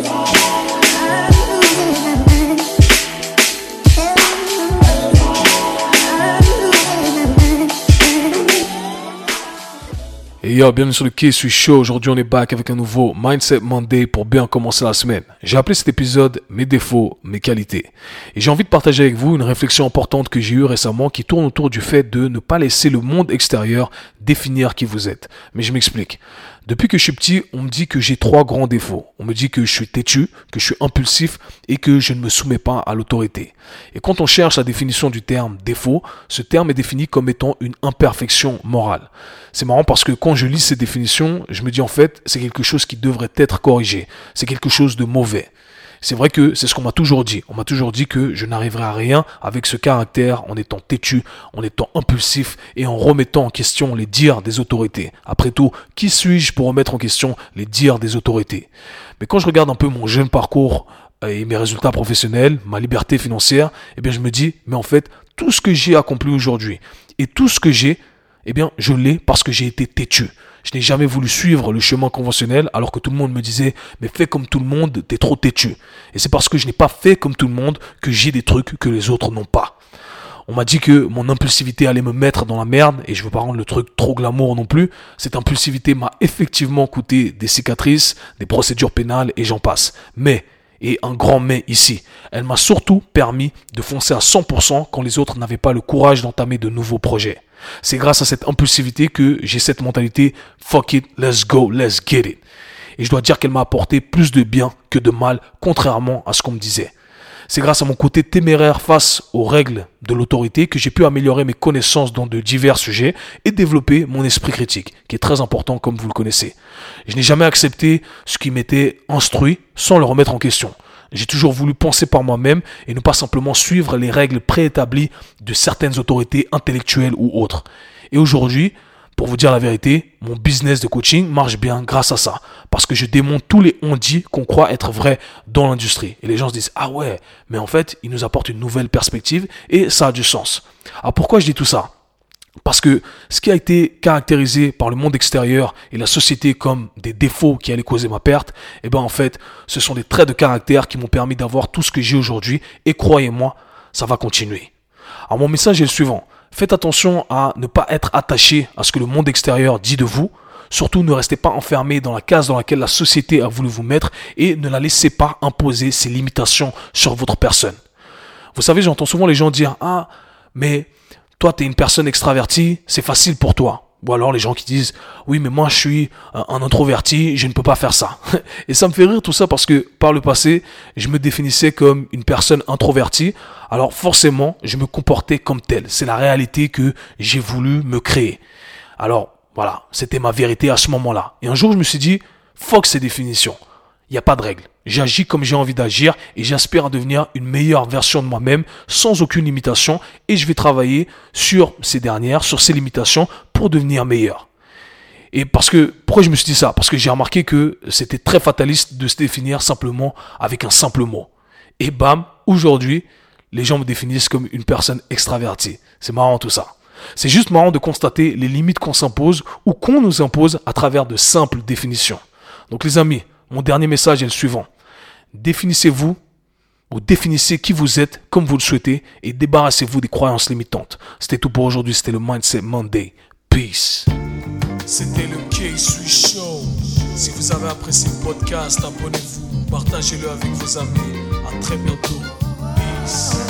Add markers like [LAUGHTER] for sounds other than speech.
Et yo, bienvenue sur le Quai suis Show. Aujourd'hui, on est back avec un nouveau Mindset Monday pour bien commencer la semaine. J'ai appelé cet épisode Mes défauts, mes qualités. Et j'ai envie de partager avec vous une réflexion importante que j'ai eue récemment qui tourne autour du fait de ne pas laisser le monde extérieur définir qui vous êtes. Mais je m'explique. Depuis que je suis petit, on me dit que j'ai trois grands défauts. On me dit que je suis têtu, que je suis impulsif et que je ne me soumets pas à l'autorité. Et quand on cherche la définition du terme défaut, ce terme est défini comme étant une imperfection morale. C'est marrant parce que quand je lis ces définitions, je me dis en fait, c'est quelque chose qui devrait être corrigé. C'est quelque chose de mauvais. C'est vrai que c'est ce qu'on m'a toujours dit. On m'a toujours dit que je n'arriverai à rien avec ce caractère en étant têtu, en étant impulsif et en remettant en question les dires des autorités. Après tout, qui suis-je pour remettre en question les dires des autorités? Mais quand je regarde un peu mon jeune parcours euh, et mes résultats professionnels, ma liberté financière, eh bien je me dis, mais en fait, tout ce que j'ai accompli aujourd'hui et tout ce que j'ai, eh bien, je l'ai parce que j'ai été têtu. Je n'ai jamais voulu suivre le chemin conventionnel alors que tout le monde me disait mais fais comme tout le monde, t'es trop têtu. Et c'est parce que je n'ai pas fait comme tout le monde que j'ai des trucs que les autres n'ont pas. On m'a dit que mon impulsivité allait me mettre dans la merde et je veux pas rendre le truc trop glamour non plus. Cette impulsivité m'a effectivement coûté des cicatrices, des procédures pénales et j'en passe. Mais et un grand mais ici. Elle m'a surtout permis de foncer à 100% quand les autres n'avaient pas le courage d'entamer de nouveaux projets. C'est grâce à cette impulsivité que j'ai cette mentalité fuck it, let's go, let's get it. Et je dois dire qu'elle m'a apporté plus de bien que de mal, contrairement à ce qu'on me disait. C'est grâce à mon côté téméraire face aux règles de l'autorité que j'ai pu améliorer mes connaissances dans de divers sujets et développer mon esprit critique, qui est très important comme vous le connaissez. Je n'ai jamais accepté ce qui m'était instruit sans le remettre en question. J'ai toujours voulu penser par moi-même et ne pas simplement suivre les règles préétablies de certaines autorités intellectuelles ou autres. Et aujourd'hui, pour vous dire la vérité, mon business de coaching marche bien grâce à ça. Parce que je démonte tous les on-dit qu'on croit être vrais dans l'industrie. Et les gens se disent, ah ouais, mais en fait, il nous apporte une nouvelle perspective et ça a du sens. Alors pourquoi je dis tout ça? Parce que ce qui a été caractérisé par le monde extérieur et la société comme des défauts qui allaient causer ma perte, eh ben en fait, ce sont des traits de caractère qui m'ont permis d'avoir tout ce que j'ai aujourd'hui et croyez-moi, ça va continuer. Alors mon message est le suivant. Faites attention à ne pas être attaché à ce que le monde extérieur dit de vous. Surtout ne restez pas enfermé dans la case dans laquelle la société a voulu vous mettre et ne la laissez pas imposer ses limitations sur votre personne. Vous savez, j'entends souvent les gens dire Ah, mais toi, tu es une personne extravertie, c'est facile pour toi. Ou alors les gens qui disent oui mais moi je suis un introverti, je ne peux pas faire ça. [LAUGHS] Et ça me fait rire tout ça parce que par le passé, je me définissais comme une personne introvertie. Alors forcément, je me comportais comme tel. C'est la réalité que j'ai voulu me créer. Alors voilà, c'était ma vérité à ce moment-là. Et un jour je me suis dit fuck ces définitions. Il n'y a pas de règle. J'agis comme j'ai envie d'agir et j'aspire à devenir une meilleure version de moi-même sans aucune limitation et je vais travailler sur ces dernières, sur ces limitations pour devenir meilleur. Et parce que, pourquoi je me suis dit ça? Parce que j'ai remarqué que c'était très fataliste de se définir simplement avec un simple mot. Et bam, aujourd'hui, les gens me définissent comme une personne extravertie. C'est marrant tout ça. C'est juste marrant de constater les limites qu'on s'impose ou qu'on nous impose à travers de simples définitions. Donc les amis, mon dernier message est le suivant. Définissez-vous ou définissez qui vous êtes comme vous le souhaitez et débarrassez-vous des croyances limitantes. C'était tout pour aujourd'hui. C'était le Mindset Monday. Peace. C'était le K-Sui Show. Si vous avez apprécié le podcast, abonnez-vous, partagez-le avec vos amis. À très bientôt. Peace.